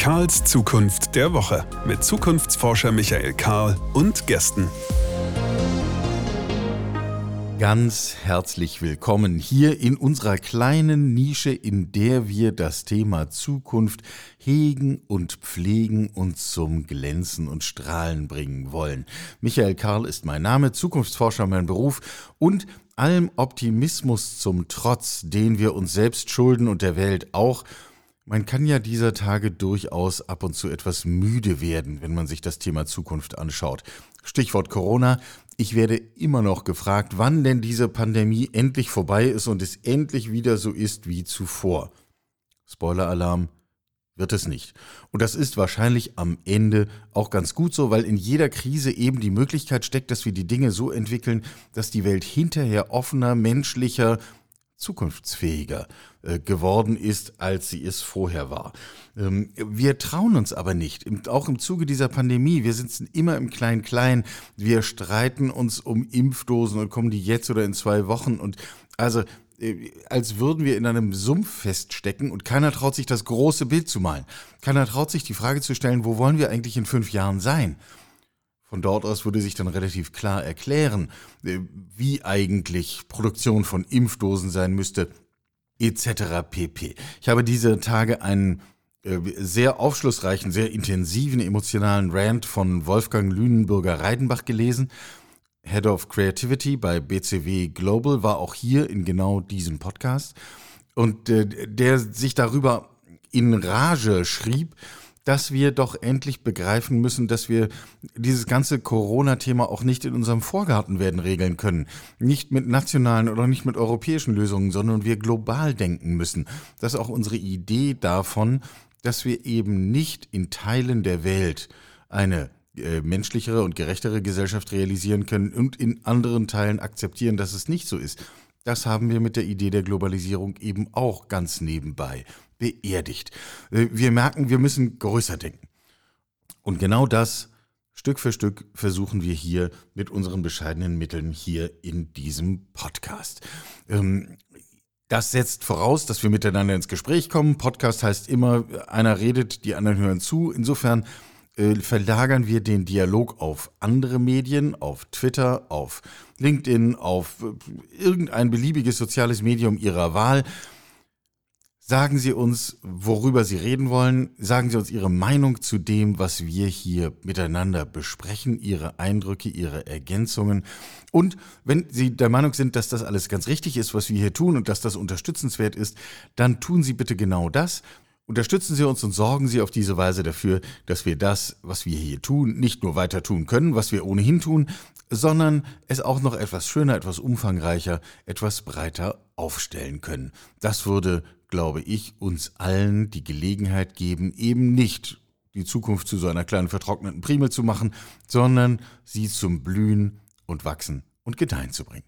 Karls Zukunft der Woche mit Zukunftsforscher Michael Karl und Gästen. Ganz herzlich willkommen hier in unserer kleinen Nische, in der wir das Thema Zukunft hegen und pflegen und zum Glänzen und Strahlen bringen wollen. Michael Karl ist mein Name, Zukunftsforscher mein Beruf und allem Optimismus zum Trotz, den wir uns selbst schulden und der Welt auch, man kann ja dieser Tage durchaus ab und zu etwas müde werden, wenn man sich das Thema Zukunft anschaut. Stichwort Corona. Ich werde immer noch gefragt, wann denn diese Pandemie endlich vorbei ist und es endlich wieder so ist wie zuvor. Spoiler-Alarm, wird es nicht. Und das ist wahrscheinlich am Ende auch ganz gut so, weil in jeder Krise eben die Möglichkeit steckt, dass wir die Dinge so entwickeln, dass die Welt hinterher offener, menschlicher, zukunftsfähiger äh, geworden ist, als sie es vorher war. Ähm, wir trauen uns aber nicht, auch im Zuge dieser Pandemie. Wir sitzen immer im Klein-Klein. Wir streiten uns um Impfdosen und kommen die jetzt oder in zwei Wochen. Und also äh, als würden wir in einem Sumpf feststecken und keiner traut sich das große Bild zu malen. Keiner traut sich die Frage zu stellen, wo wollen wir eigentlich in fünf Jahren sein? Von dort aus würde sich dann relativ klar erklären, äh, wie eigentlich Produktion von Impfdosen sein müsste, etc. pp. Ich habe diese Tage einen äh, sehr aufschlussreichen, sehr intensiven emotionalen Rant von Wolfgang Lünenbürger-Reidenbach gelesen. Head of Creativity bei BCW Global war auch hier in genau diesem Podcast und äh, der sich darüber in Rage schrieb, dass wir doch endlich begreifen müssen, dass wir dieses ganze Corona-Thema auch nicht in unserem Vorgarten werden regeln können. Nicht mit nationalen oder nicht mit europäischen Lösungen, sondern wir global denken müssen. Das ist auch unsere Idee davon, dass wir eben nicht in Teilen der Welt eine äh, menschlichere und gerechtere Gesellschaft realisieren können und in anderen Teilen akzeptieren, dass es nicht so ist. Das haben wir mit der Idee der Globalisierung eben auch ganz nebenbei beerdigt. Äh, wir merken, wir müssen größer denken. Und genau das Stück für Stück versuchen wir hier mit unseren bescheidenen Mitteln hier in diesem Podcast. Ähm, das setzt voraus, dass wir miteinander ins Gespräch kommen. Podcast heißt immer, einer redet, die anderen hören zu. Insofern äh, verlagern wir den Dialog auf andere Medien, auf Twitter, auf LinkedIn, auf äh, irgendein beliebiges soziales Medium Ihrer Wahl. Sagen Sie uns, worüber Sie reden wollen. Sagen Sie uns Ihre Meinung zu dem, was wir hier miteinander besprechen, Ihre Eindrücke, Ihre Ergänzungen. Und wenn Sie der Meinung sind, dass das alles ganz richtig ist, was wir hier tun und dass das unterstützenswert ist, dann tun Sie bitte genau das. Unterstützen Sie uns und sorgen Sie auf diese Weise dafür, dass wir das, was wir hier tun, nicht nur weiter tun können, was wir ohnehin tun, sondern es auch noch etwas schöner, etwas umfangreicher, etwas breiter aufstellen können. Das würde glaube ich, uns allen die Gelegenheit geben, eben nicht die Zukunft zu so einer kleinen vertrockneten Primel zu machen, sondern sie zum Blühen und Wachsen und Gedeihen zu bringen.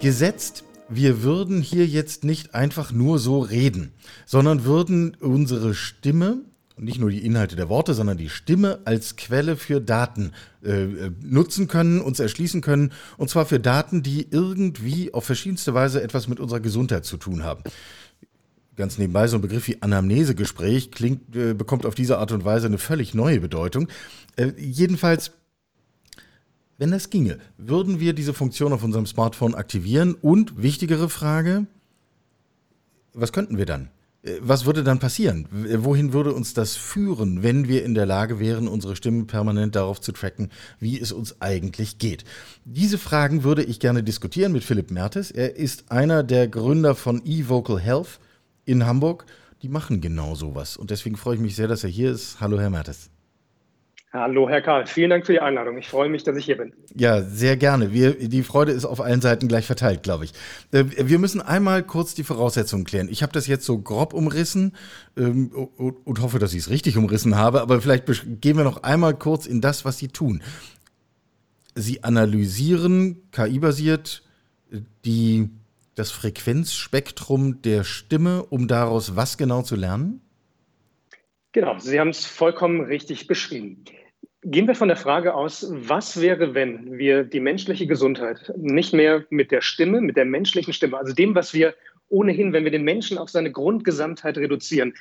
Gesetzt, wir würden hier jetzt nicht einfach nur so reden, sondern würden unsere Stimme nicht nur die Inhalte der Worte, sondern die Stimme als Quelle für Daten äh, äh, nutzen können, uns erschließen können. Und zwar für Daten, die irgendwie auf verschiedenste Weise etwas mit unserer Gesundheit zu tun haben. Ganz nebenbei so ein Begriff wie Anamnesegespräch klingt, äh, bekommt auf diese Art und Weise eine völlig neue Bedeutung. Äh, jedenfalls, wenn das ginge, würden wir diese Funktion auf unserem Smartphone aktivieren? Und wichtigere Frage, was könnten wir dann? Äh, was würde dann passieren? Wohin würde uns das führen, wenn wir in der Lage wären, unsere Stimme permanent darauf zu tracken, wie es uns eigentlich geht? Diese Fragen würde ich gerne diskutieren mit Philipp Mertes. Er ist einer der Gründer von eVocal Health in Hamburg. Die machen genau sowas. Und deswegen freue ich mich sehr, dass er hier ist. Hallo, Herr Mertes. Hallo, Herr Karl. Vielen Dank für die Einladung. Ich freue mich, dass ich hier bin. Ja, sehr gerne. Wir, die Freude ist auf allen Seiten gleich verteilt, glaube ich. Äh, wir müssen einmal kurz die Voraussetzungen klären. Ich habe das jetzt so grob umrissen ähm, und hoffe, dass ich es richtig umrissen habe, aber vielleicht gehen wir noch einmal kurz in das, was Sie tun. Sie analysieren KI-basiert die, das Frequenzspektrum der Stimme, um daraus was genau zu lernen? Genau, Sie haben es vollkommen richtig beschrieben. Gehen wir von der Frage aus, was wäre, wenn wir die menschliche Gesundheit nicht mehr mit der Stimme, mit der menschlichen Stimme, also dem, was wir ohnehin, wenn wir den Menschen auf seine Grundgesamtheit reduzieren,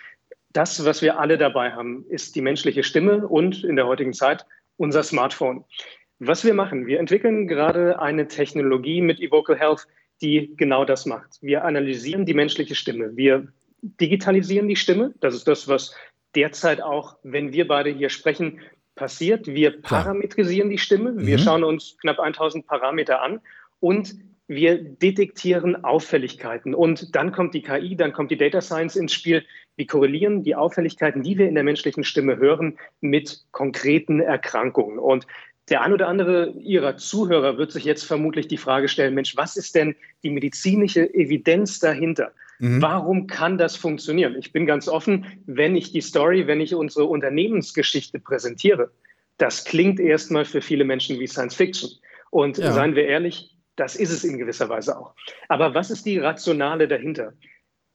das, was wir alle dabei haben, ist die menschliche Stimme und in der heutigen Zeit unser Smartphone. Was wir machen, wir entwickeln gerade eine Technologie mit Evocal Health, die genau das macht. Wir analysieren die menschliche Stimme. Wir digitalisieren die Stimme. Das ist das, was derzeit auch, wenn wir beide hier sprechen, passiert. Wir parametrisieren die Stimme. Wir mhm. schauen uns knapp 1000 Parameter an und wir detektieren Auffälligkeiten. Und dann kommt die KI, dann kommt die Data Science ins Spiel. Wir korrelieren die Auffälligkeiten, die wir in der menschlichen Stimme hören, mit konkreten Erkrankungen. Und der ein oder andere Ihrer Zuhörer wird sich jetzt vermutlich die Frage stellen, Mensch, was ist denn die medizinische Evidenz dahinter? Mhm. Warum kann das funktionieren? Ich bin ganz offen, wenn ich die Story, wenn ich unsere Unternehmensgeschichte präsentiere, das klingt erstmal für viele Menschen wie Science Fiction. Und ja. seien wir ehrlich, das ist es in gewisser Weise auch. Aber was ist die Rationale dahinter?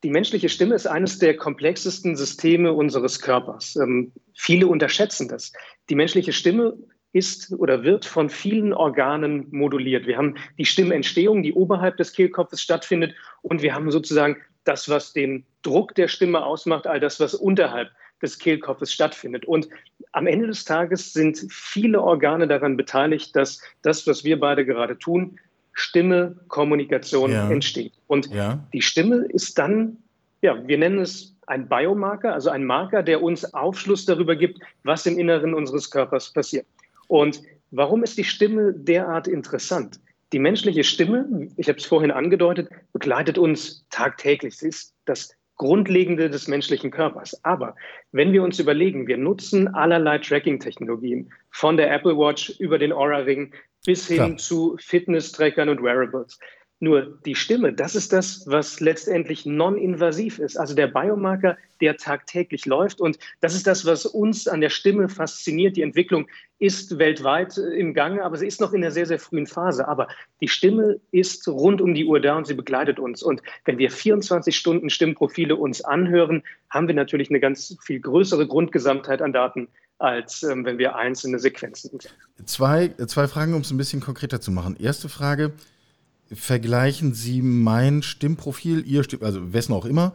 Die menschliche Stimme ist eines der komplexesten Systeme unseres Körpers. Ähm, viele unterschätzen das. Die menschliche Stimme ist oder wird von vielen Organen moduliert. Wir haben die Stimmentstehung, die oberhalb des Kehlkopfes stattfindet, und wir haben sozusagen das, was den Druck der Stimme ausmacht, all das, was unterhalb des Kehlkopfes stattfindet. Und am Ende des Tages sind viele Organe daran beteiligt, dass das, was wir beide gerade tun, Stimme, Kommunikation ja. entsteht. Und ja. die Stimme ist dann, ja, wir nennen es ein Biomarker, also ein Marker, der uns Aufschluss darüber gibt, was im Inneren unseres Körpers passiert. Und warum ist die Stimme derart interessant? Die menschliche Stimme, ich habe es vorhin angedeutet, begleitet uns tagtäglich. Sie ist das Grundlegende des menschlichen Körpers. Aber wenn wir uns überlegen, wir nutzen allerlei Tracking-Technologien, von der Apple Watch über den Aura-Ring bis hin Klar. zu Fitness-Trackern und Wearables. Nur die Stimme, das ist das, was letztendlich non-invasiv ist. Also der Biomarker, der tagtäglich läuft. Und das ist das, was uns an der Stimme fasziniert. Die Entwicklung ist weltweit äh, im Gange, aber sie ist noch in einer sehr, sehr frühen Phase. Aber die Stimme ist rund um die Uhr da und sie begleitet uns. Und wenn wir 24 Stunden Stimmprofile uns anhören, haben wir natürlich eine ganz viel größere Grundgesamtheit an Daten, als ähm, wenn wir einzelne Sequenzen. Zwei, zwei Fragen, um es ein bisschen konkreter zu machen. Erste Frage vergleichen Sie mein Stimmprofil, Ihr Stimm, also wessen auch immer,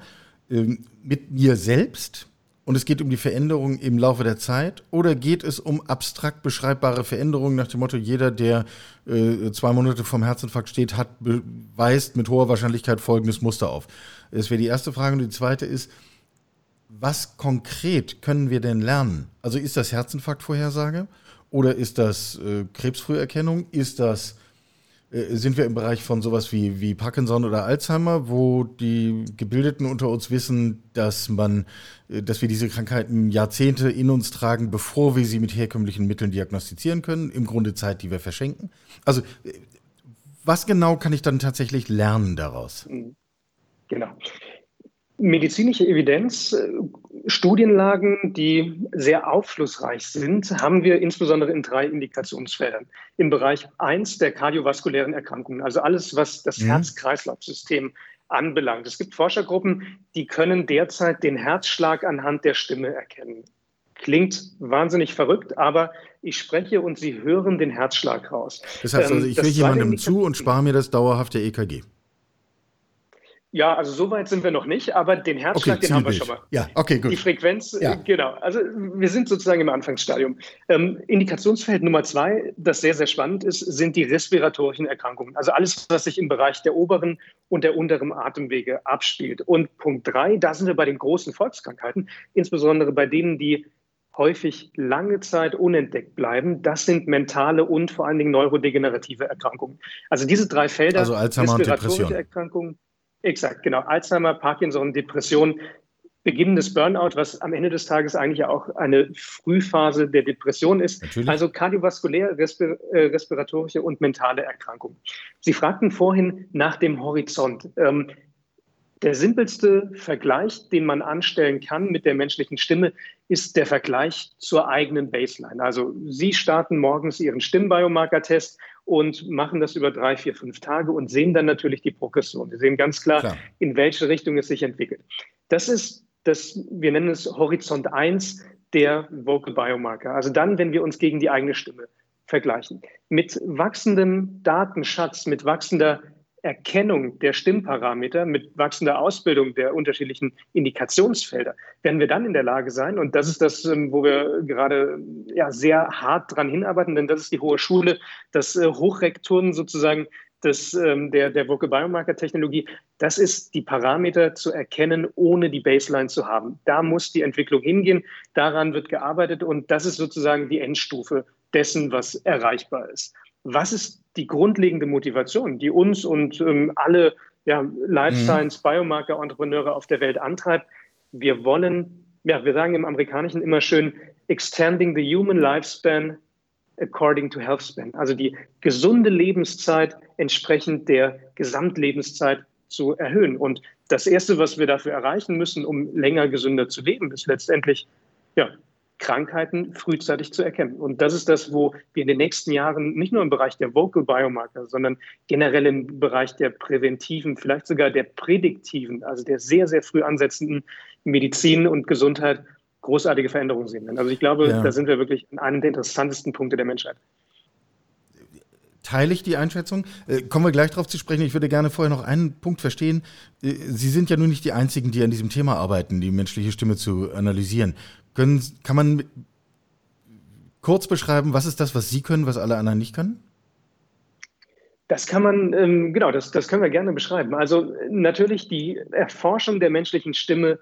ähm, mit mir selbst und es geht um die Veränderung im Laufe der Zeit oder geht es um abstrakt beschreibbare Veränderungen nach dem Motto, jeder, der äh, zwei Monate vom Herzinfarkt steht, hat, weist mit hoher Wahrscheinlichkeit folgendes Muster auf? Das wäre die erste Frage. Und die zweite ist, was konkret können wir denn lernen? Also ist das Herzinfarktvorhersage oder ist das äh, Krebsfrüherkennung? Ist das sind wir im Bereich von sowas wie, wie Parkinson oder Alzheimer, wo die Gebildeten unter uns wissen, dass man, äh, dass wir diese Krankheiten Jahrzehnte in uns tragen, bevor wir sie mit herkömmlichen Mitteln diagnostizieren können. Im Grunde Zeit, die wir verschenken. Also, äh, was genau kann ich dann tatsächlich lernen daraus? Genau. Medizinische Evidenz, äh, Studienlagen, die sehr aufschlussreich sind, haben wir insbesondere in drei Indikationsfeldern. Im Bereich 1 der kardiovaskulären Erkrankungen, also alles, was das mhm. Herz-Kreislauf-System anbelangt. Es gibt Forschergruppen, die können derzeit den Herzschlag anhand der Stimme erkennen. Klingt wahnsinnig verrückt, aber ich spreche und Sie hören den Herzschlag raus. Das heißt also, ähm, ich höre jemandem zu und spare mir das dauerhafte EKG. Ja, also so weit sind wir noch nicht, aber den Herzschlag, okay, den haben wir schon mal. Ja, okay, gut. Die Frequenz, ja. genau. Also wir sind sozusagen im Anfangsstadium. Ähm, Indikationsfeld Nummer zwei, das sehr, sehr spannend ist, sind die respiratorischen Erkrankungen. Also alles, was sich im Bereich der oberen und der unteren Atemwege abspielt. Und Punkt drei, da sind wir bei den großen Volkskrankheiten, insbesondere bei denen, die häufig lange Zeit unentdeckt bleiben. Das sind mentale und vor allen Dingen neurodegenerative Erkrankungen. Also diese drei Felder, also Alzheimer respiratorische Erkrankungen, Exakt, genau. Alzheimer, Parkinson, Depression, Beginn des Burnout, was am Ende des Tages eigentlich auch eine Frühphase der Depression ist. Natürlich. Also kardiovaskulär, respir äh, respiratorische und mentale Erkrankungen. Sie fragten vorhin nach dem Horizont. Ähm, der simpelste Vergleich, den man anstellen kann mit der menschlichen Stimme, ist der Vergleich zur eigenen Baseline. Also Sie starten morgens Ihren Stimmbiomarker-Test und machen das über drei, vier, fünf Tage und sehen dann natürlich die Progression. Wir sehen ganz klar, klar. in welche Richtung es sich entwickelt. Das ist das, wir nennen es Horizont 1 der Vocal Biomarker. Also dann, wenn wir uns gegen die eigene Stimme vergleichen. Mit wachsendem Datenschatz, mit wachsender Erkennung der Stimmparameter mit wachsender Ausbildung der unterschiedlichen Indikationsfelder werden wir dann in der Lage sein, und das ist das, ähm, wo wir gerade ja, sehr hart dran hinarbeiten, denn das ist die Hohe Schule, das äh, Hochrektoren sozusagen des, ähm, der, der Vocal Biomarker Technologie, das ist die Parameter zu erkennen, ohne die Baseline zu haben. Da muss die Entwicklung hingehen, daran wird gearbeitet und das ist sozusagen die Endstufe dessen, was erreichbar ist. Was ist die grundlegende Motivation, die uns und ähm, alle ja, Life mhm. Science Biomarker Entrepreneure auf der Welt antreibt? Wir wollen, ja, wir sagen im Amerikanischen immer schön, extending the human lifespan according to health span, also die gesunde Lebenszeit entsprechend der Gesamtlebenszeit zu erhöhen. Und das Erste, was wir dafür erreichen müssen, um länger gesünder zu leben, ist letztendlich ja, Krankheiten frühzeitig zu erkennen. Und das ist das, wo wir in den nächsten Jahren nicht nur im Bereich der Vocal Biomarker, sondern generell im Bereich der präventiven, vielleicht sogar der prädiktiven, also der sehr, sehr früh ansetzenden Medizin und Gesundheit großartige Veränderungen sehen werden. Also ich glaube, ja. da sind wir wirklich an einem der interessantesten Punkte der Menschheit. Teile ich die Einschätzung. Äh, kommen wir gleich darauf zu sprechen. Ich würde gerne vorher noch einen Punkt verstehen. Äh, Sie sind ja nun nicht die Einzigen, die an diesem Thema arbeiten, die menschliche Stimme zu analysieren. Können, kann man kurz beschreiben, was ist das, was Sie können, was alle anderen nicht können? Das kann man, ähm, genau, das, das können wir gerne beschreiben. Also natürlich die Erforschung der menschlichen Stimme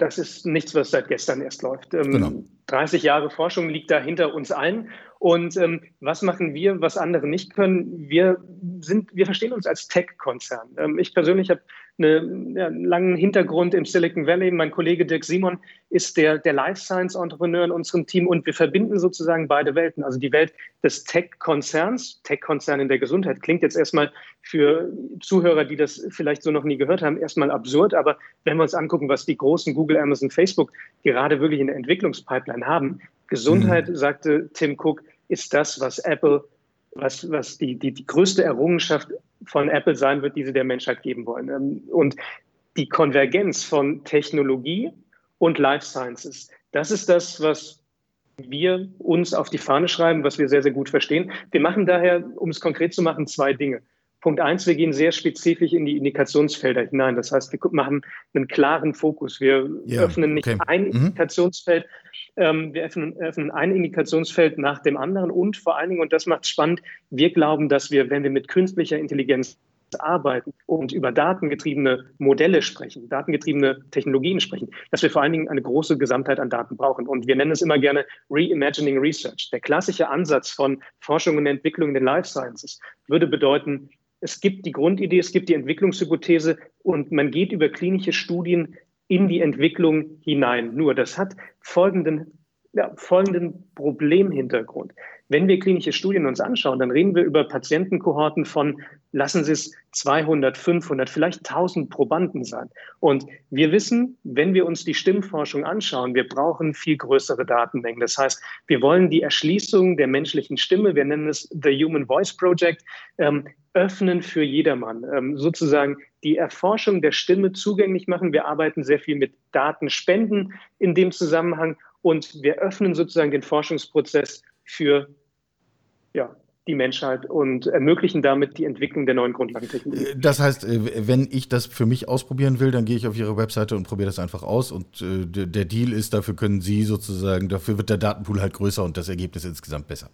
das ist nichts, was seit gestern erst läuft. Ähm, genau. 30 Jahre Forschung liegt da hinter uns allen. Und ähm, was machen wir, was andere nicht können? Wir sind, wir verstehen uns als Tech-Konzern. Ähm, ich persönlich habe eine, ja, einen langen Hintergrund im Silicon Valley. Mein Kollege Dirk Simon ist der, der Life Science Entrepreneur in unserem Team und wir verbinden sozusagen beide Welten. Also die Welt des Tech-Konzerns, Tech-Konzern in der Gesundheit, klingt jetzt erstmal für Zuhörer, die das vielleicht so noch nie gehört haben, erstmal absurd. Aber wenn wir uns angucken, was die großen Google, Amazon, Facebook gerade wirklich in der Entwicklungspipeline haben, Gesundheit, mhm. sagte Tim Cook, ist das, was Apple was, was die, die, die größte Errungenschaft von Apple sein wird, die sie der Menschheit geben wollen. Ähm, und die Konvergenz von Technologie und Life Sciences, das ist das, was wir uns auf die Fahne schreiben, was wir sehr, sehr gut verstehen. Wir machen daher, um es konkret zu machen, zwei Dinge. Punkt eins, wir gehen sehr spezifisch in die Indikationsfelder hinein. Das heißt, wir machen einen klaren Fokus. Wir ja, öffnen nicht okay. ein mhm. Ähm, wir öffnen, öffnen, ein Indikationsfeld nach dem anderen und vor allen Dingen, und das macht spannend, wir glauben, dass wir, wenn wir mit künstlicher Intelligenz arbeiten und über datengetriebene Modelle sprechen, datengetriebene Technologien sprechen, dass wir vor allen Dingen eine große Gesamtheit an Daten brauchen. Und wir nennen es immer gerne Reimagining Research. Der klassische Ansatz von Forschung und Entwicklung in den Life Sciences würde bedeuten, es gibt die Grundidee, es gibt die Entwicklungshypothese und man geht über klinische Studien in die Entwicklung hinein. Nur das hat folgenden, ja, folgenden Problemhintergrund. Wenn wir klinische Studien uns anschauen, dann reden wir über Patientenkohorten von, lassen Sie es 200, 500, vielleicht 1000 Probanden sein. Und wir wissen, wenn wir uns die Stimmforschung anschauen, wir brauchen viel größere Datenmengen. Das heißt, wir wollen die Erschließung der menschlichen Stimme, wir nennen es The Human Voice Project, ähm, öffnen für jedermann, ähm, sozusagen die Erforschung der Stimme zugänglich machen. Wir arbeiten sehr viel mit Datenspenden in dem Zusammenhang und wir öffnen sozusagen den Forschungsprozess für ja, die Menschheit und ermöglichen damit die Entwicklung der neuen Grundlagentechnologie. Das heißt, äh, wenn ich das für mich ausprobieren will, dann gehe ich auf Ihre Webseite und probiere das einfach aus. Und äh, der Deal ist, dafür können Sie sozusagen, dafür wird der Datenpool halt größer und das Ergebnis insgesamt besser.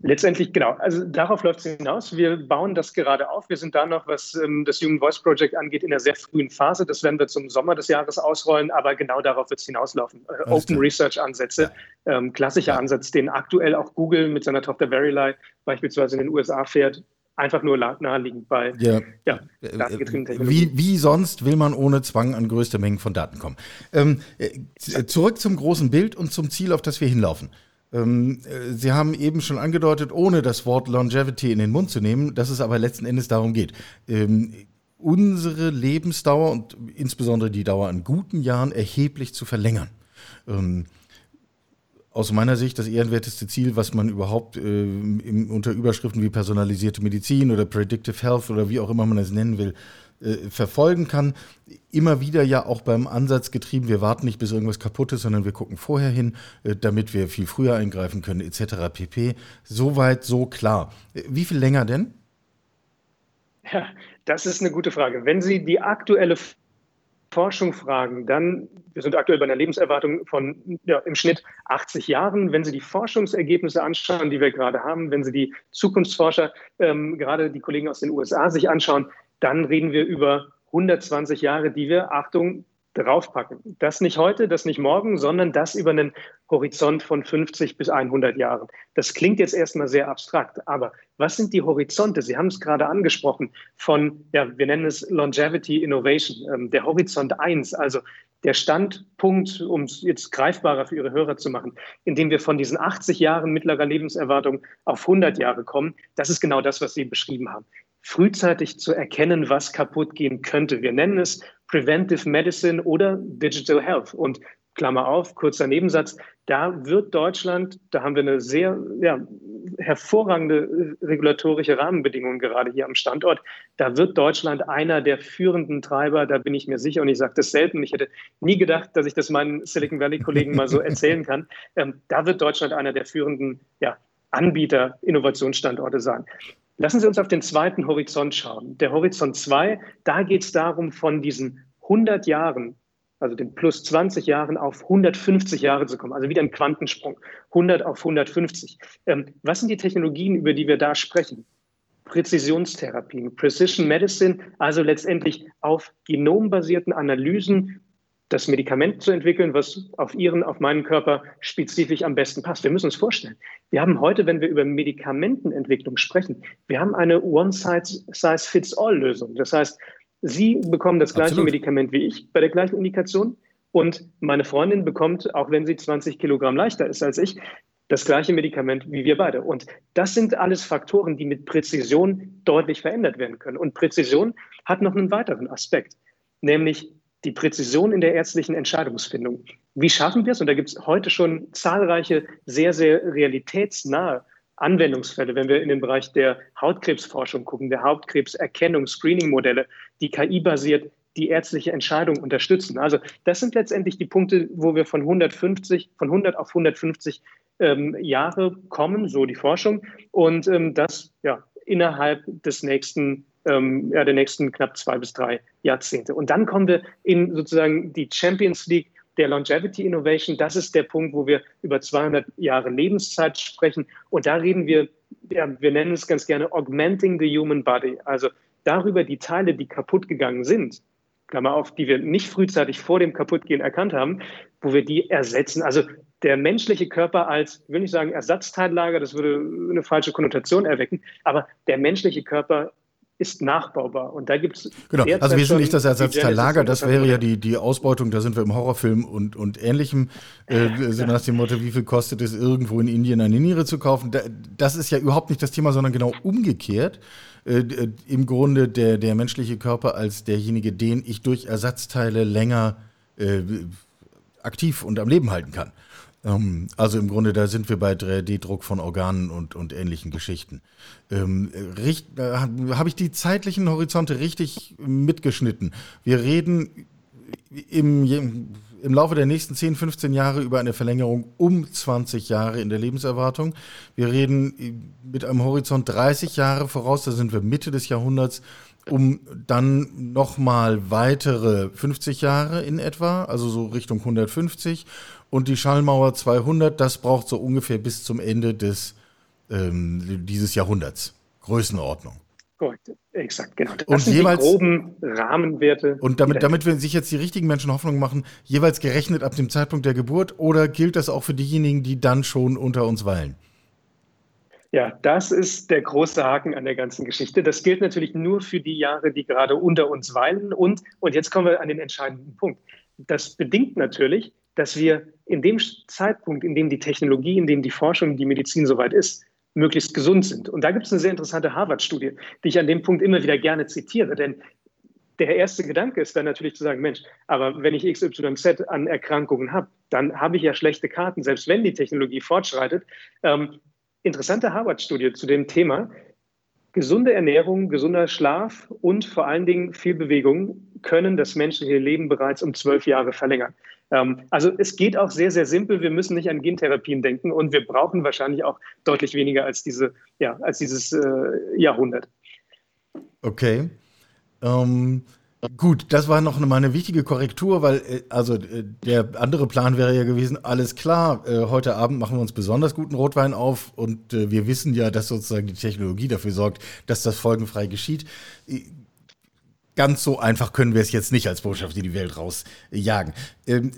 Letztendlich, genau. Also darauf läuft es hinaus. Wir bauen das gerade auf. Wir sind da noch, was ähm, das Human Voice Project angeht, in einer sehr frühen Phase. Das werden wir zum Sommer des Jahres ausrollen, aber genau darauf wird es hinauslaufen. Äh, Open klar. Research Ansätze, ähm, klassischer ja. Ansatz, den aktuell auch Google mit seiner Tochter Verily beispielsweise in den USA fährt. Einfach nur naheliegend bei ja. Ja, datengetriebenen Wie, wie sonst will man ohne Zwang an größte Mengen von Daten kommen. Ähm, äh, zurück zum großen Bild und zum Ziel, auf das wir hinlaufen. Ähm, äh, Sie haben eben schon angedeutet, ohne das Wort Longevity in den Mund zu nehmen, dass es aber letzten Endes darum geht. Ähm, unsere Lebensdauer und insbesondere die Dauer an guten Jahren erheblich zu verlängern. Ähm, aus meiner Sicht das ehrenwerteste Ziel, was man überhaupt äh, im, unter Überschriften wie personalisierte Medizin oder Predictive Health oder wie auch immer man es nennen will, äh, verfolgen kann. Immer wieder ja auch beim Ansatz getrieben, wir warten nicht, bis irgendwas kaputt ist, sondern wir gucken vorher hin, äh, damit wir viel früher eingreifen können, etc. pp. Soweit, so klar. Äh, wie viel länger denn? Ja, das ist eine gute Frage. Wenn Sie die aktuelle Forschung fragen, dann, wir sind aktuell bei einer Lebenserwartung von ja, im Schnitt 80 Jahren. Wenn Sie die Forschungsergebnisse anschauen, die wir gerade haben, wenn Sie die Zukunftsforscher, ähm, gerade die Kollegen aus den USA sich anschauen, dann reden wir über 120 Jahre, die wir, Achtung, draufpacken. Das nicht heute, das nicht morgen, sondern das über einen Horizont von 50 bis 100 Jahren. Das klingt jetzt erstmal sehr abstrakt, aber was sind die Horizonte? Sie haben es gerade angesprochen von, ja, wir nennen es Longevity Innovation, ähm, der Horizont 1, also der Standpunkt, um es jetzt greifbarer für Ihre Hörer zu machen, indem wir von diesen 80 Jahren mittlerer Lebenserwartung auf 100 Jahre kommen, das ist genau das, was Sie beschrieben haben frühzeitig zu erkennen, was kaputt gehen könnte. Wir nennen es Preventive Medicine oder Digital Health. Und Klammer auf, kurzer Nebensatz, da wird Deutschland, da haben wir eine sehr ja, hervorragende regulatorische Rahmenbedingungen gerade hier am Standort, da wird Deutschland einer der führenden Treiber, da bin ich mir sicher und ich sage das selten, ich hätte nie gedacht, dass ich das meinen Silicon Valley-Kollegen mal so erzählen kann, ähm, da wird Deutschland einer der führenden ja, Anbieter, Innovationsstandorte sein. Lassen Sie uns auf den zweiten Horizont schauen. Der Horizont 2, da geht es darum, von diesen 100 Jahren, also den plus 20 Jahren, auf 150 Jahre zu kommen. Also wieder ein Quantensprung. 100 auf 150. Ähm, was sind die Technologien, über die wir da sprechen? Präzisionstherapien, Precision Medicine, also letztendlich auf genombasierten Analysen das Medikament zu entwickeln, was auf Ihren, auf meinen Körper spezifisch am besten passt. Wir müssen uns vorstellen, wir haben heute, wenn wir über Medikamentenentwicklung sprechen, wir haben eine One-Size-Fits-All-Lösung. Das heißt, Sie bekommen das gleiche Absolut. Medikament wie ich bei der gleichen Indikation und meine Freundin bekommt, auch wenn sie 20 Kilogramm leichter ist als ich, das gleiche Medikament wie wir beide. Und das sind alles Faktoren, die mit Präzision deutlich verändert werden können. Und Präzision hat noch einen weiteren Aspekt, nämlich die Präzision in der ärztlichen Entscheidungsfindung. Wie schaffen wir es? Und da gibt es heute schon zahlreiche, sehr, sehr realitätsnahe Anwendungsfälle, wenn wir in den Bereich der Hautkrebsforschung gucken, der Hautkrebserkennung, Screening-Modelle, die KI-basiert die ärztliche Entscheidung unterstützen. Also das sind letztendlich die Punkte, wo wir von 150, von 100 auf 150 ähm, Jahre kommen, so die Forschung, und ähm, das ja innerhalb des nächsten ähm, ja, der nächsten knapp zwei bis drei Jahrzehnte. Und dann kommen wir in sozusagen die Champions League der Longevity Innovation. Das ist der Punkt, wo wir über 200 Jahre Lebenszeit sprechen. Und da reden wir, ja, wir nennen es ganz gerne Augmenting the Human Body. Also darüber die Teile, die kaputt gegangen sind, Klammer auf, die wir nicht frühzeitig vor dem Kaputtgehen erkannt haben, wo wir die ersetzen. Also der menschliche Körper als, will ich sagen, Ersatzteillager, das würde eine falsche Konnotation erwecken, aber der menschliche Körper ist nachbaubar. Und da gibt es. Genau, also wir sind nicht das Ersatzteillager, das wäre ja die, die Ausbeutung, da sind wir im Horrorfilm und, und ähnlichem, äh, so nach dem Motto, wie viel kostet es, irgendwo in Indien eine Niere zu kaufen. das ist ja überhaupt nicht das Thema, sondern genau umgekehrt. Äh, äh, Im Grunde der, der menschliche Körper als derjenige, den ich durch Ersatzteile länger äh, aktiv und am Leben halten kann. Ähm, also im Grunde, da sind wir bei 3D-Druck von Organen und, und ähnlichen Geschichten. Ähm, äh, Habe ich die zeitlichen Horizonte richtig mitgeschnitten? Wir reden im, im Laufe der nächsten 10, 15 Jahre über eine Verlängerung um 20 Jahre in der Lebenserwartung. Wir reden mit einem Horizont 30 Jahre voraus, da sind wir Mitte des Jahrhunderts, um dann nochmal weitere 50 Jahre in etwa, also so Richtung 150 und die Schallmauer 200, das braucht so ungefähr bis zum Ende des, ähm, dieses Jahrhunderts. Größenordnung. Korrekt, exakt, genau. Das und sind jeweils, die groben Rahmenwerte. Und damit, damit wir sich jetzt die richtigen Menschen Hoffnung machen, jeweils gerechnet ab dem Zeitpunkt der Geburt oder gilt das auch für diejenigen, die dann schon unter uns weilen? Ja, das ist der große Haken an der ganzen Geschichte. Das gilt natürlich nur für die Jahre, die gerade unter uns weilen. Und, und jetzt kommen wir an den entscheidenden Punkt. Das bedingt natürlich, dass wir in dem Zeitpunkt, in dem die Technologie, in dem die Forschung, die Medizin soweit ist, möglichst gesund sind. Und da gibt es eine sehr interessante Harvard-Studie, die ich an dem Punkt immer wieder gerne zitiere. Denn der erste Gedanke ist dann natürlich zu sagen, Mensch, aber wenn ich XYZ an Erkrankungen habe, dann habe ich ja schlechte Karten, selbst wenn die Technologie fortschreitet. Ähm, interessante Harvard-Studie zu dem Thema. Gesunde Ernährung, gesunder Schlaf und vor allen Dingen viel Bewegung können das menschliche Leben bereits um zwölf Jahre verlängern. Ähm, also es geht auch sehr, sehr simpel. Wir müssen nicht an Gentherapien denken und wir brauchen wahrscheinlich auch deutlich weniger als, diese, ja, als dieses äh, Jahrhundert. Okay. Ähm, Gut, das war noch mal eine wichtige Korrektur, weil äh, also äh, der andere Plan wäre ja gewesen, alles klar, äh, heute Abend machen wir uns besonders guten Rotwein auf und wir wissen ja, dass sozusagen die Technologie dafür sorgt, dass das folgenfrei geschieht. Ganz so einfach können wir es jetzt nicht als Botschaft in die Welt rausjagen. Ähm,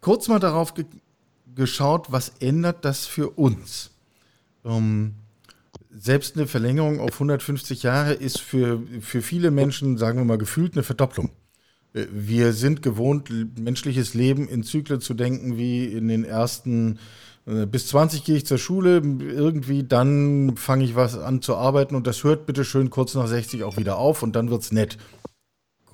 kurz mal darauf ge geschaut, was ändert das für uns? Ähm, selbst eine Verlängerung auf 150 Jahre ist für, für viele Menschen, sagen wir mal, gefühlt eine Verdopplung. Äh, wir sind gewohnt, menschliches Leben in Zyklen zu denken, wie in den ersten bis 20 gehe ich zur Schule, irgendwie dann fange ich was an zu arbeiten und das hört bitte schön kurz nach 60 auch wieder auf und dann wird es nett.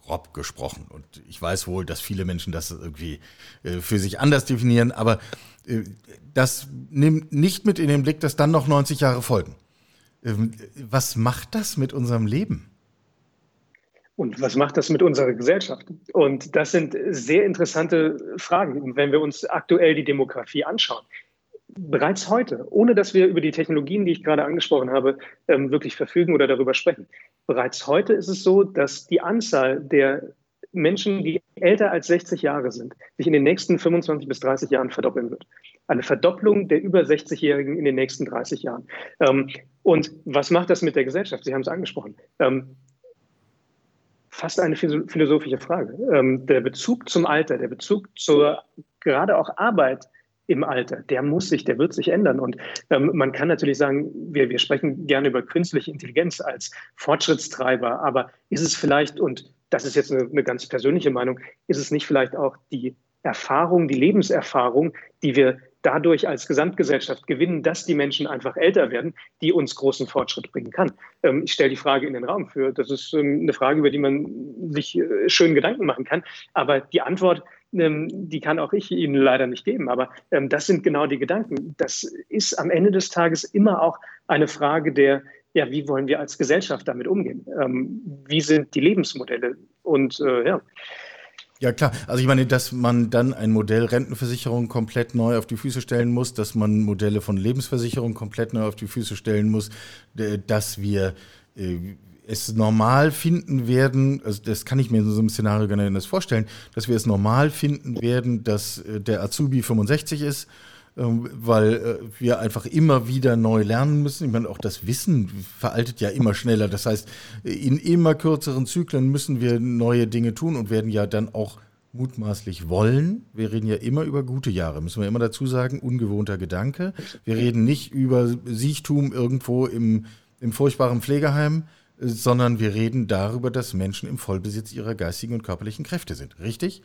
Grob gesprochen. Und ich weiß wohl, dass viele Menschen das irgendwie äh, für sich anders definieren, aber das nimmt nicht mit in den Blick, dass dann noch 90 Jahre folgen. Ähm, was macht das mit unserem Leben? Und was macht das mit unserer Gesellschaft? Und das sind sehr interessante Fragen, wenn wir uns aktuell die Demografie anschauen. Bereits heute, ohne dass wir über die Technologien, die ich gerade angesprochen habe, ähm, wirklich verfügen oder darüber sprechen. Bereits heute ist es so, dass die Anzahl der Menschen, die älter als 60 Jahre sind, sich in den nächsten 25 bis 30 Jahren verdoppeln wird. Eine Verdopplung der über 60-Jährigen in den nächsten 30 Jahren. Ähm, und was macht das mit der Gesellschaft? Sie haben es angesprochen. Ähm, fast eine philosophische Frage. Der Bezug zum Alter, der Bezug zur gerade auch Arbeit im Alter, der muss sich, der wird sich ändern. Und ähm, man kann natürlich sagen, wir, wir sprechen gerne über künstliche Intelligenz als Fortschrittstreiber, aber ist es vielleicht, und das ist jetzt eine, eine ganz persönliche Meinung, ist es nicht vielleicht auch die Erfahrung, die Lebenserfahrung, die wir dadurch als Gesamtgesellschaft gewinnen, dass die Menschen einfach älter werden, die uns großen Fortschritt bringen kann. Ähm, ich stelle die Frage in den Raum für. Das ist ähm, eine Frage, über die man sich äh, schön Gedanken machen kann. Aber die Antwort, ähm, die kann auch ich Ihnen leider nicht geben. Aber das sind genau die Gedanken. Das ist am Ende des Tages immer auch eine Frage der, ja, wie wollen wir als Gesellschaft damit umgehen? wie sind die Lebensmodelle? Und äh, ja. Ja, klar. Also ich meine, dass man dann ein Modell Rentenversicherung komplett neu auf die Füße stellen muss, dass man Modelle von Lebensversicherung komplett neu auf die Füße stellen muss, dass wir äh, es normal finden werden, also das kann ich mir in so einem Szenario nicht vorstellen, dass wir es normal finden werden, dass äh, der Azubi 65 ist weil äh, wir einfach immer wieder neu lernen müssen. Ich meine, auch das Wissen veraltet ja immer schneller. Das heißt, in immer kürzeren Zyklen müssen wir neue Dinge tun und werden ja dann auch mutmaßlich wollen. Wir reden ja immer über gute Jahre, müssen wir immer dazu sagen, ungewohnter Gedanke. Wir reden nicht über Siechtum irgendwo im, im furchtbaren Pflegeheim, sondern wir reden darüber, dass Menschen im Vollbesitz ihrer geistigen und körperlichen Kräfte sind. Richtig?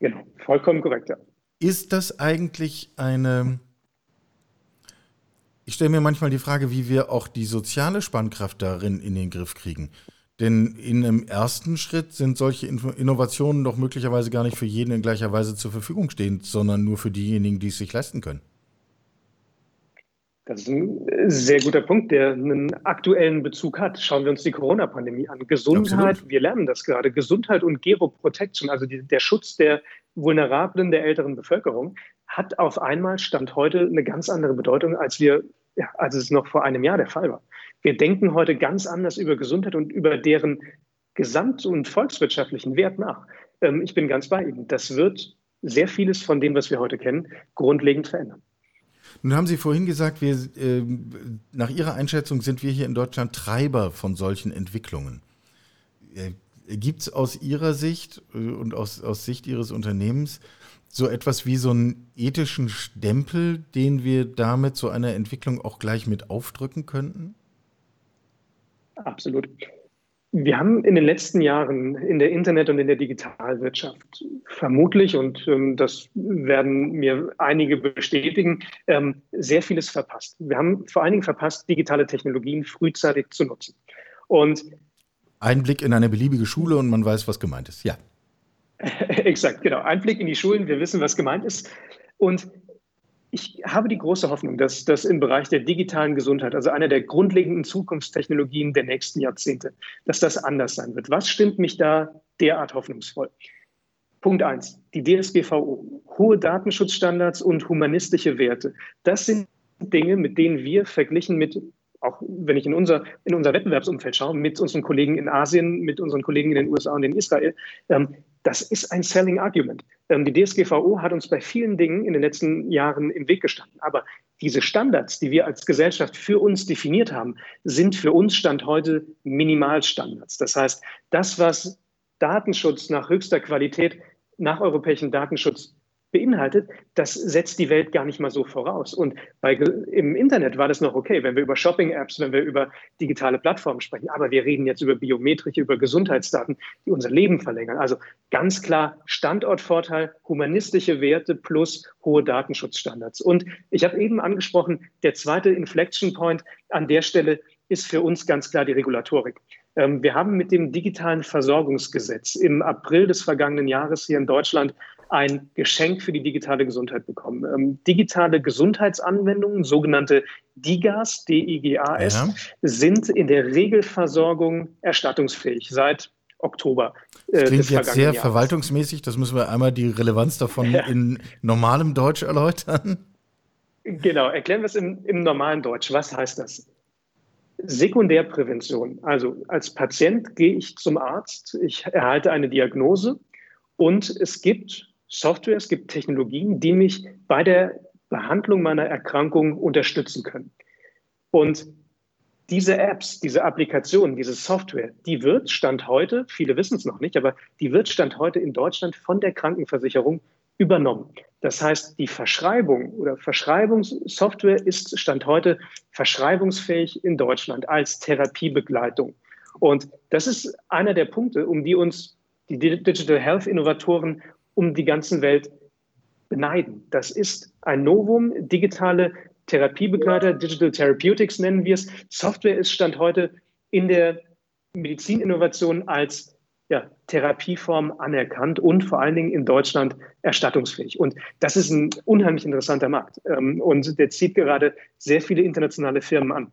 Genau, vollkommen korrekt, ja. Ist das eigentlich eine... Ich stelle mir manchmal die Frage, wie wir auch die soziale Spannkraft darin in den Griff kriegen. Denn in einem ersten Schritt sind solche Innovationen doch möglicherweise gar nicht für jeden in gleicher Weise zur Verfügung stehend, sondern nur für diejenigen, die es sich leisten können. Das ist ein sehr guter Punkt, der einen aktuellen Bezug hat. Schauen wir uns die Corona-Pandemie an. Gesundheit, Absolut. wir lernen das gerade. Gesundheit und Geroprotection, also die, der Schutz der Vulnerablen der älteren Bevölkerung, hat auf einmal, Stand heute, eine ganz andere Bedeutung, als, wir, ja, als es noch vor einem Jahr der Fall war. Wir denken heute ganz anders über Gesundheit und über deren gesamt- und volkswirtschaftlichen Wert nach. Ähm, ich bin ganz bei Ihnen. Das wird sehr vieles von dem, was wir heute kennen, grundlegend verändern. Nun haben Sie vorhin gesagt, wir, äh, nach Ihrer Einschätzung sind wir hier in Deutschland Treiber von solchen Entwicklungen. Äh, Gibt es aus Ihrer Sicht äh, und aus, aus Sicht Ihres Unternehmens so etwas wie so einen ethischen Stempel, den wir damit so einer Entwicklung auch gleich mit aufdrücken könnten? Absolut. Wir haben in den letzten Jahren in der Internet- und in der Digitalwirtschaft vermutlich, und ähm, das werden mir einige bestätigen, ähm, sehr vieles verpasst. Wir haben vor allen Dingen verpasst, digitale Technologien frühzeitig zu nutzen. Und ein Blick in eine beliebige Schule und man weiß, was gemeint ist. Ja. Exakt, genau. Ein Blick in die Schulen, wir wissen, was gemeint ist. Und ich habe die große Hoffnung, dass das im Bereich der digitalen Gesundheit, also einer der grundlegenden Zukunftstechnologien der nächsten Jahrzehnte, dass das anders sein wird. Was stimmt mich da derart hoffnungsvoll? Punkt eins: die DSGVO, hohe Datenschutzstandards und humanistische Werte. Das sind Dinge, mit denen wir verglichen mit auch wenn ich in unser, in unser Wettbewerbsumfeld schaue, mit unseren Kollegen in Asien, mit unseren Kollegen in den USA und in Israel, ähm, das ist ein Selling Argument. Ähm, die DSGVO hat uns bei vielen Dingen in den letzten Jahren im Weg gestanden. Aber diese Standards, die wir als Gesellschaft für uns definiert haben, sind für uns Stand heute Minimalstandards. Das heißt, das, was Datenschutz nach höchster Qualität, nach europäischem Datenschutz beinhaltet, das setzt die Welt gar nicht mal so voraus. Und bei, im Internet war das noch okay, wenn wir über Shopping-Apps, wenn wir über digitale Plattformen sprechen. Aber wir reden jetzt über biometrische, über Gesundheitsdaten, die unser Leben verlängern. Also ganz klar Standortvorteil, humanistische Werte plus hohe Datenschutzstandards. Und ich habe eben angesprochen, der zweite Inflection Point an der Stelle ist für uns ganz klar die Regulatorik. Ähm, wir haben mit dem digitalen Versorgungsgesetz im April des vergangenen Jahres hier in Deutschland ein Geschenk für die digitale Gesundheit bekommen. Ähm, digitale Gesundheitsanwendungen, sogenannte DIGAs, D-I-G-A-S, ja. sind in der Regelversorgung erstattungsfähig seit Oktober. Äh, das klingt jetzt sehr Jahres. verwaltungsmäßig, das müssen wir einmal die Relevanz davon ja. in normalem Deutsch erläutern. Genau, erklären wir es im, im normalen Deutsch. Was heißt das? Sekundärprävention. Also als Patient gehe ich zum Arzt, ich erhalte eine Diagnose und es gibt Software, es gibt Technologien, die mich bei der Behandlung meiner Erkrankung unterstützen können. Und diese Apps, diese Applikationen, diese Software, die wird Stand heute, viele wissen es noch nicht, aber die wird Stand heute in Deutschland von der Krankenversicherung übernommen. Das heißt, die Verschreibung oder Verschreibungssoftware ist Stand heute verschreibungsfähig in Deutschland als Therapiebegleitung. Und das ist einer der Punkte, um die uns die Digital Health Innovatoren um die ganze Welt beneiden. Das ist ein Novum, digitale Therapiebegleiter, Digital Therapeutics nennen wir es. Software ist Stand heute in der Medizininnovation als ja, Therapieform anerkannt und vor allen Dingen in Deutschland erstattungsfähig. Und das ist ein unheimlich interessanter Markt. Ähm, und der zieht gerade sehr viele internationale Firmen an.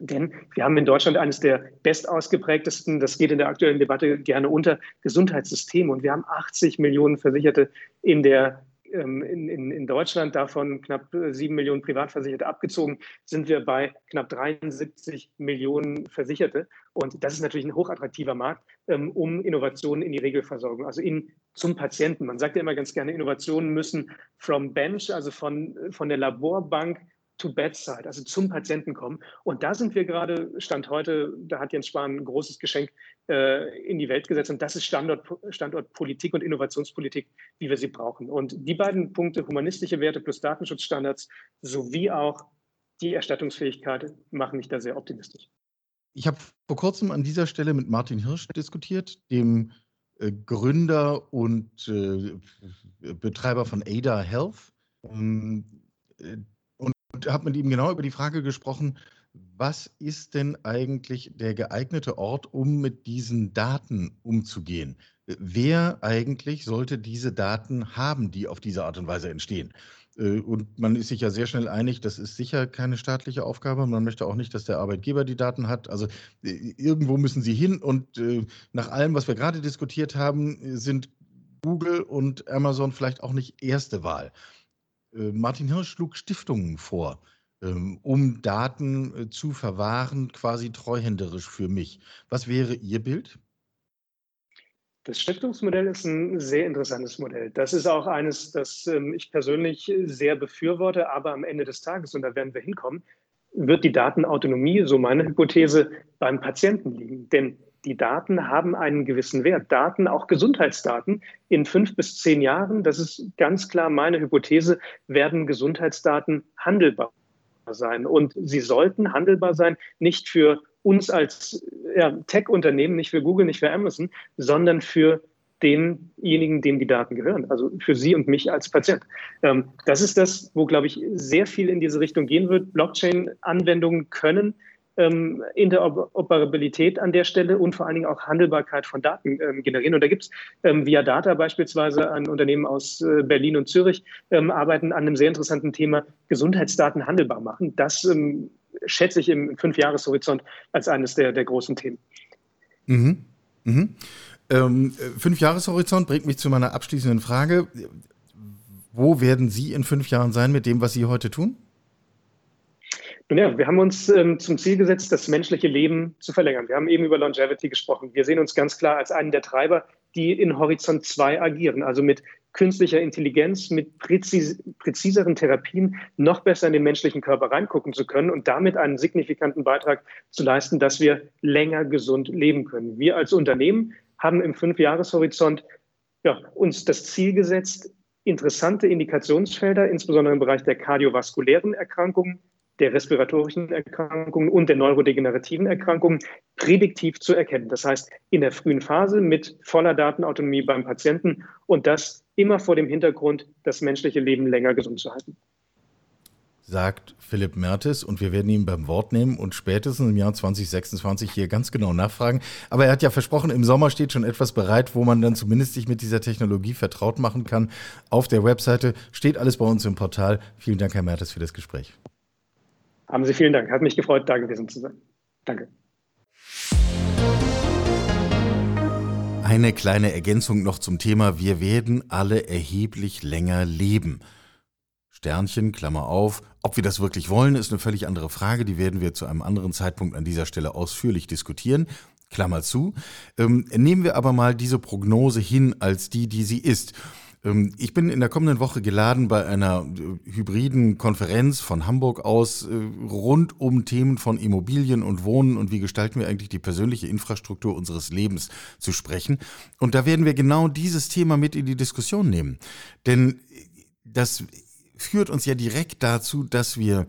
Denn wir haben in Deutschland eines der bestausgeprägtesten, das geht in der aktuellen Debatte gerne unter, Gesundheitssysteme. Und wir haben 80 Millionen Versicherte in der ähm, in, in, in, Deutschland, davon knapp sieben Millionen Privatversicherte abgezogen, sind wir bei knapp 73 Millionen Versicherte. Und das ist natürlich ein hochattraktiver Markt, ähm, um Innovationen in die Regelversorgung, also in, zum Patienten. Man sagt ja immer ganz gerne, Innovationen müssen from bench, also von, von der Laborbank to bedside, also zum Patienten kommen. Und da sind wir gerade, Stand heute, da hat Jens Spahn ein großes Geschenk äh, in die Welt gesetzt. Und das ist Standort, Standortpolitik und Innovationspolitik, wie wir sie brauchen. Und die beiden Punkte, humanistische Werte plus Datenschutzstandards, sowie auch die Erstattungsfähigkeit, machen mich da sehr optimistisch. Ich habe vor kurzem an dieser Stelle mit Martin Hirsch diskutiert, dem äh, Gründer und äh, Betreiber von Ada Health. Ähm, äh, und habe mit ihm genau über die Frage gesprochen, was ist denn eigentlich der geeignete Ort, um mit diesen Daten umzugehen? Wer eigentlich sollte diese Daten haben, die auf diese Art und Weise entstehen? Äh, und man ist sich ja sehr schnell einig, das ist sicher keine staatliche Aufgabe. Man möchte auch nicht, dass der Arbeitgeber die Daten hat. Also äh, irgendwo müssen sie hin. Und äh, nach allem, was wir gerade diskutiert haben, sind Google und Amazon vielleicht auch nicht erste Wahl. Äh, Martin Hirsch schlug Stiftungen vor, ähm, um Daten äh, zu verwahren, quasi treuhänderisch für mich. Was wäre Ihr Bild? Das Stiftungsmodell ist ein sehr interessantes Modell. Das ist auch eines, das ähm, ich persönlich sehr befürworte, aber am Ende des Tages, und da werden wir hinkommen, wird die Datenautonomie, so meine Hypothese, beim Patienten liegen. Denn die Daten haben einen gewissen Wert. Daten, auch Gesundheitsdaten, in fünf bis zehn Jahren, das ist ganz klar meine Hypothese, werden Gesundheitsdaten handelbar sein. Und sie sollten handelbar sein, nicht für uns als ja, Tech-Unternehmen, nicht für Google, nicht für Amazon, sondern für denjenigen, dem die Daten gehören, also für Sie und mich als Patient. Ähm, das ist das, wo, glaube ich, sehr viel in diese Richtung gehen wird. Blockchain-Anwendungen können ähm, Interoperabilität an der Stelle und vor allen Dingen auch Handelbarkeit von Daten ähm, generieren. Und da gibt es ähm, via Data beispielsweise ein Unternehmen aus äh, Berlin und Zürich, ähm, arbeiten an einem sehr interessanten Thema Gesundheitsdaten handelbar machen. Das ähm, schätze ich im Fünfjahreshorizont als eines der, der großen Themen. Mhm. Mhm. Ähm, Fünfjahreshorizont bringt mich zu meiner abschließenden Frage. Wo werden Sie in fünf Jahren sein mit dem, was Sie heute tun? Nun ja, wir haben uns ähm, zum Ziel gesetzt, das menschliche Leben zu verlängern. Wir haben eben über Longevity gesprochen. Wir sehen uns ganz klar als einen der Treiber, die in Horizont 2 agieren, also mit künstlicher Intelligenz, mit präzis präziseren Therapien noch besser in den menschlichen Körper reingucken zu können und damit einen signifikanten Beitrag zu leisten, dass wir länger gesund leben können. Wir als Unternehmen haben im Fünfjahreshorizont ja, uns das Ziel gesetzt, interessante Indikationsfelder, insbesondere im Bereich der kardiovaskulären Erkrankungen, der respiratorischen Erkrankungen und der neurodegenerativen Erkrankungen prädiktiv zu erkennen. Das heißt, in der frühen Phase mit voller Datenautonomie beim Patienten und das immer vor dem Hintergrund, das menschliche Leben länger gesund zu halten. Sagt Philipp Mertes und wir werden ihn beim Wort nehmen und spätestens im Jahr 2026 hier ganz genau nachfragen. Aber er hat ja versprochen, im Sommer steht schon etwas bereit, wo man dann zumindest sich mit dieser Technologie vertraut machen kann. Auf der Webseite steht alles bei uns im Portal. Vielen Dank, Herr Mertes, für das Gespräch. Haben Sie vielen Dank. Hat mich gefreut, da gewesen zu sein. Danke. Eine kleine Ergänzung noch zum Thema. Wir werden alle erheblich länger leben. Sternchen, Klammer auf. Ob wir das wirklich wollen, ist eine völlig andere Frage. Die werden wir zu einem anderen Zeitpunkt an dieser Stelle ausführlich diskutieren. Klammer zu. Ähm, nehmen wir aber mal diese Prognose hin als die, die sie ist. Ähm, ich bin in der kommenden Woche geladen bei einer äh, hybriden Konferenz von Hamburg aus äh, rund um Themen von Immobilien und Wohnen und wie gestalten wir eigentlich die persönliche Infrastruktur unseres Lebens zu sprechen. Und da werden wir genau dieses Thema mit in die Diskussion nehmen. Denn das führt uns ja direkt dazu, dass wir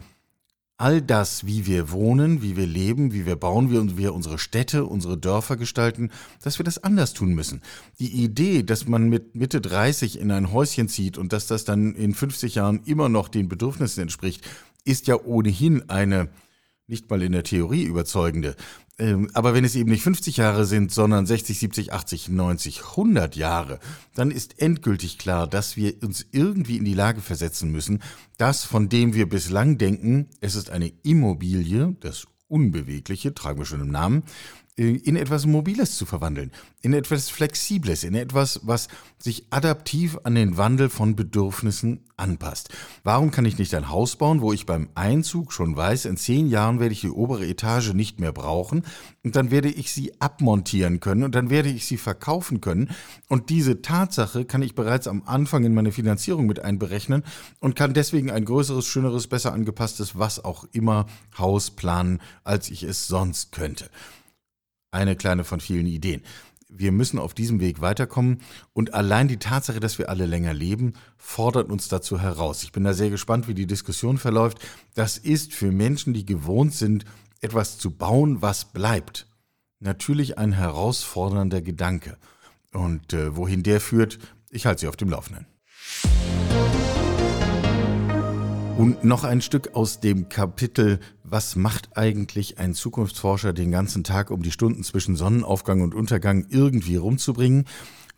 all das, wie wir wohnen, wie wir leben, wie wir bauen, wie wir unsere Städte, unsere Dörfer gestalten, dass wir das anders tun müssen. Die Idee, dass man mit Mitte 30 in ein Häuschen zieht und dass das dann in 50 Jahren immer noch den Bedürfnissen entspricht, ist ja ohnehin eine nicht mal in der Theorie überzeugende. Ähm, aber wenn es eben nicht 50 Jahre sind, sondern 60, 70, 80, 90, 100 Jahre, dann ist endgültig klar, dass wir uns irgendwie in die Lage versetzen müssen, das, von dem wir bislang denken, es ist eine Immobilie, das Unbewegliche, tragen wir schon im Namen, in etwas Mobiles zu verwandeln, in etwas Flexibles, in etwas, was sich adaptiv an den Wandel von Bedürfnissen anpasst. Warum kann ich nicht ein Haus bauen, wo ich beim Einzug schon weiß, in zehn Jahren werde ich die obere Etage nicht mehr brauchen und dann werde ich sie abmontieren können und dann werde ich sie verkaufen können und diese Tatsache kann ich bereits am Anfang in meine Finanzierung mit einberechnen und kann deswegen ein größeres, schöneres, besser angepasstes, was auch immer Haus planen, als ich es sonst könnte eine kleine von vielen Ideen. Wir müssen auf diesem Weg weiterkommen und allein die Tatsache, dass wir alle länger leben, fordert uns dazu heraus. Ich bin da sehr gespannt, wie die Diskussion verläuft. Das ist für Menschen, die gewohnt sind, etwas zu bauen, was bleibt, natürlich ein herausfordernder Gedanke. Und äh, wohin der führt, ich halte Sie auf dem Laufenden. Und noch ein Stück aus dem Kapitel Was macht eigentlich ein Zukunftsforscher den ganzen Tag, um die Stunden zwischen Sonnenaufgang und Untergang irgendwie rumzubringen?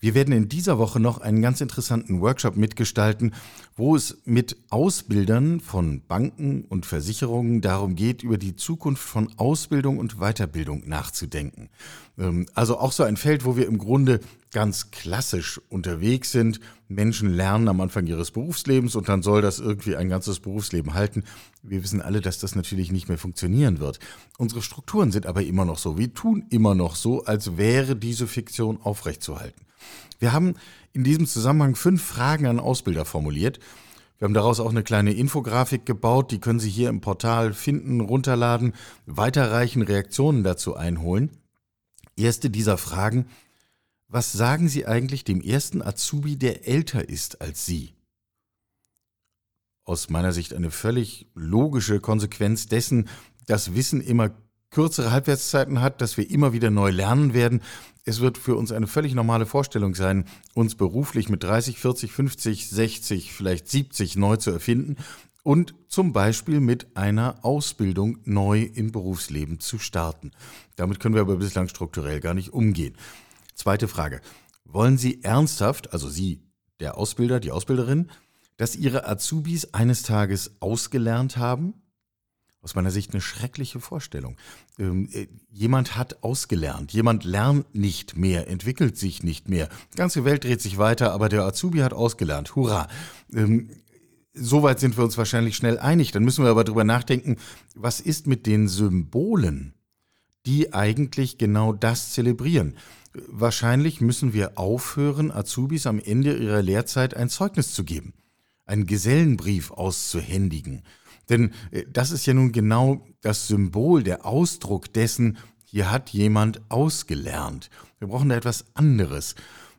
Wir werden in dieser Woche noch einen ganz interessanten Workshop mitgestalten, wo es mit Ausbildern von Banken und Versicherungen darum geht, über die Zukunft von Ausbildung und Weiterbildung nachzudenken. Ähm, also auch so ein Feld, wo wir im Grunde ganz klassisch unterwegs sind. Menschen lernen am Anfang ihres Berufslebens und dann soll das irgendwie ein ganzes Berufsleben halten. Wir wissen alle, dass das natürlich nicht mehr funktionieren wird. Unsere Strukturen sind aber immer noch so. Wir tun immer noch so, als wäre diese Fiktion aufrechtzuerhalten. Wir haben in diesem Zusammenhang fünf Fragen an Ausbilder formuliert. Wir haben daraus auch eine kleine Infografik gebaut, die können Sie hier im Portal finden, runterladen, weiterreichen, Reaktionen dazu einholen. Erste dieser Fragen, was sagen Sie eigentlich dem ersten Azubi, der älter ist als Sie? Aus meiner Sicht eine völlig logische Konsequenz dessen, dass Wissen immer kürzere Halbwertszeiten hat, dass wir immer wieder neu lernen werden. Es wird für uns eine völlig normale Vorstellung sein, uns beruflich mit 30, 40, 50, 60, vielleicht 70 neu zu erfinden und zum Beispiel mit einer Ausbildung neu im Berufsleben zu starten. Damit können wir aber bislang strukturell gar nicht umgehen. Zweite Frage. Wollen Sie ernsthaft, also Sie, der Ausbilder, die Ausbilderin, dass Ihre Azubis eines Tages ausgelernt haben? Aus meiner Sicht eine schreckliche Vorstellung. Ähm, äh, jemand hat ausgelernt, jemand lernt nicht mehr, entwickelt sich nicht mehr. Die ganze Welt dreht sich weiter, aber der Azubi hat ausgelernt. Hurra! Ähm, Soweit sind wir uns wahrscheinlich schnell einig. Dann müssen wir aber darüber nachdenken, was ist mit den Symbolen, die eigentlich genau das zelebrieren. Wahrscheinlich müssen wir aufhören, Azubis am Ende ihrer Lehrzeit ein Zeugnis zu geben, einen Gesellenbrief auszuhändigen. Denn äh, das ist ja nun genau das Symbol, der Ausdruck dessen, hier hat jemand ausgelernt. Wir brauchen da etwas anderes.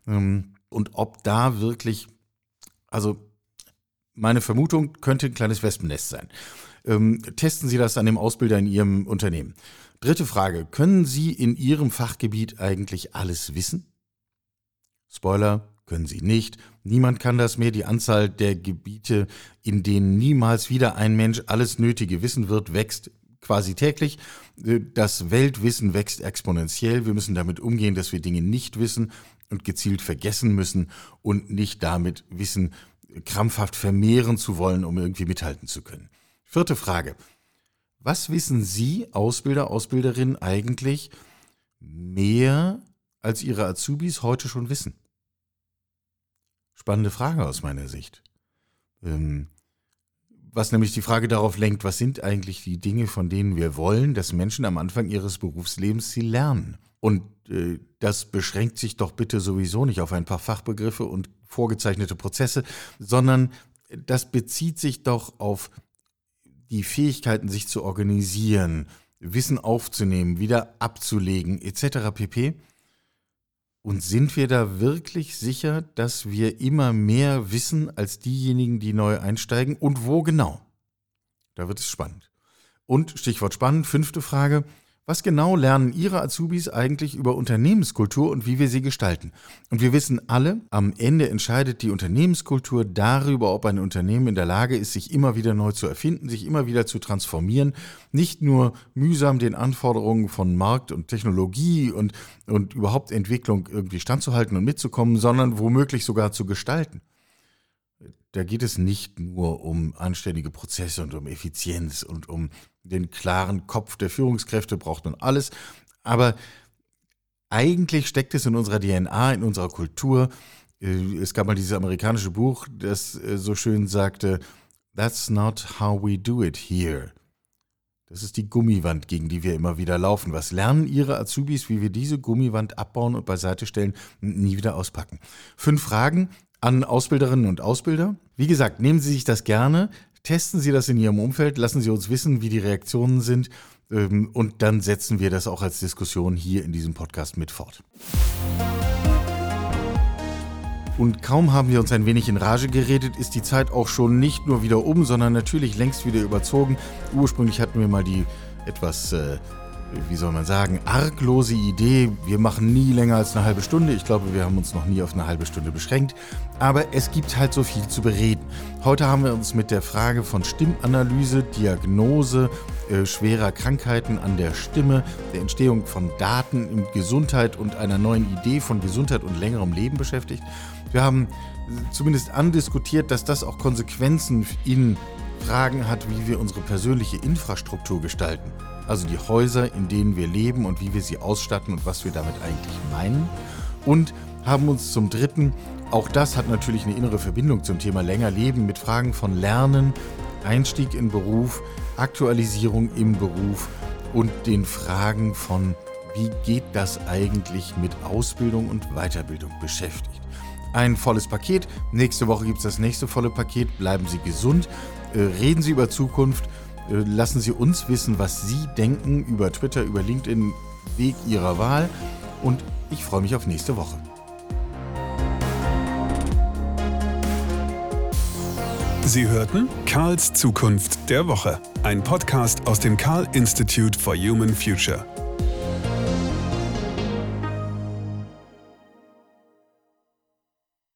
Ähm, und ob da wirklich, also meine Vermutung könnte ein kleines Wespennest sein. Ähm, testen Sie das an dem Ausbilder in Ihrem Unternehmen. Dritte Frage. Können Sie in Ihrem Fachgebiet eigentlich alles wissen? Spoiler, können Sie nicht. Niemand kann das mehr. Die Anzahl der Gebiete, in denen niemals wieder ein Mensch alles Nötige wissen wird, wächst quasi täglich. Das Weltwissen wächst exponentiell. Wir müssen damit umgehen, dass wir Dinge nicht wissen und gezielt vergessen müssen und nicht damit Wissen krampfhaft vermehren zu wollen, um irgendwie mithalten zu können. Vierte Frage. Was wissen Sie, Ausbilder, Ausbilderinnen, eigentlich mehr, als Ihre Azubis heute schon wissen? Spannende Frage aus meiner Sicht. Ähm, was nämlich die Frage darauf lenkt, was sind eigentlich die Dinge, von denen wir wollen, dass Menschen am Anfang ihres Berufslebens sie lernen. Und äh, das beschränkt sich doch bitte sowieso nicht auf ein paar Fachbegriffe und vorgezeichnete Prozesse, sondern das bezieht sich doch auf die Fähigkeiten, sich zu organisieren, Wissen aufzunehmen, wieder abzulegen, etc. pp. Und sind wir da wirklich sicher, dass wir immer mehr wissen als diejenigen, die neu einsteigen? Und wo genau? Da wird es spannend. Und Stichwort spannend, fünfte Frage. Was genau lernen Ihre Azubis eigentlich über Unternehmenskultur und wie wir sie gestalten? Und wir wissen alle, am Ende entscheidet die Unternehmenskultur darüber, ob ein Unternehmen in der Lage ist, sich immer wieder neu zu erfinden, sich immer wieder zu transformieren, nicht nur mühsam den Anforderungen von Markt und Technologie und, und überhaupt Entwicklung irgendwie standzuhalten und mitzukommen, sondern womöglich sogar zu gestalten. Da geht es nicht nur um anständige Prozesse und um Effizienz und um den klaren Kopf der Führungskräfte braucht man alles. Aber eigentlich steckt es in unserer DNA, in unserer Kultur. Äh, es gab mal dieses amerikanische Buch, das äh, so schön sagte, That's not how we do it here. Das ist die Gummiwand, gegen die wir immer wieder laufen. Was lernen Ihre Azubis, wie wir diese Gummiwand abbauen und beiseite stellen und nie wieder auspacken? Fünf Fragen an Ausbilderinnen und Ausbilder. Wie gesagt, nehmen Sie sich das gerne, Testen Sie das in Ihrem Umfeld, lassen Sie uns wissen, wie die Reaktionen sind ähm, und dann setzen wir das auch als Diskussion hier in diesem Podcast mit fort. Und kaum haben wir uns ein wenig in Rage geredet, ist die Zeit auch schon nicht nur wieder um, sondern natürlich längst wieder überzogen. Ursprünglich hatten wir mal die etwas äh, wie soll man sagen, arglose Idee. Wir machen nie länger als eine halbe Stunde. Ich glaube, wir haben uns noch nie auf eine halbe Stunde beschränkt. Aber es gibt halt so viel zu bereden. Heute haben wir uns mit der Frage von Stimmanalyse, Diagnose äh, schwerer Krankheiten an der Stimme, der Entstehung von Daten in Gesundheit und einer neuen Idee von Gesundheit und längerem Leben beschäftigt. Wir haben zumindest andiskutiert, dass das auch Konsequenzen in Fragen hat, wie wir unsere persönliche Infrastruktur gestalten also die Häuser, in denen wir leben und wie wir sie ausstatten und was wir damit eigentlich meinen. Und haben uns zum Dritten, auch das hat natürlich eine innere Verbindung zum Thema länger Leben mit Fragen von Lernen, Einstieg in Beruf, Aktualisierung im Beruf und den Fragen von, wie geht das eigentlich mit Ausbildung und Weiterbildung beschäftigt. Ein volles Paket. Nächste Woche gibt es das nächste volle Paket. Bleiben Sie gesund, äh, reden Sie über Zukunft lassen Sie uns wissen, was Sie denken über Twitter, über LinkedIn, Weg Ihrer Wahl. Und ich freue mich auf nächste Woche. Sie hörten Karls Zukunft der Woche, ein Podcast aus dem Karl Institute for Human Future.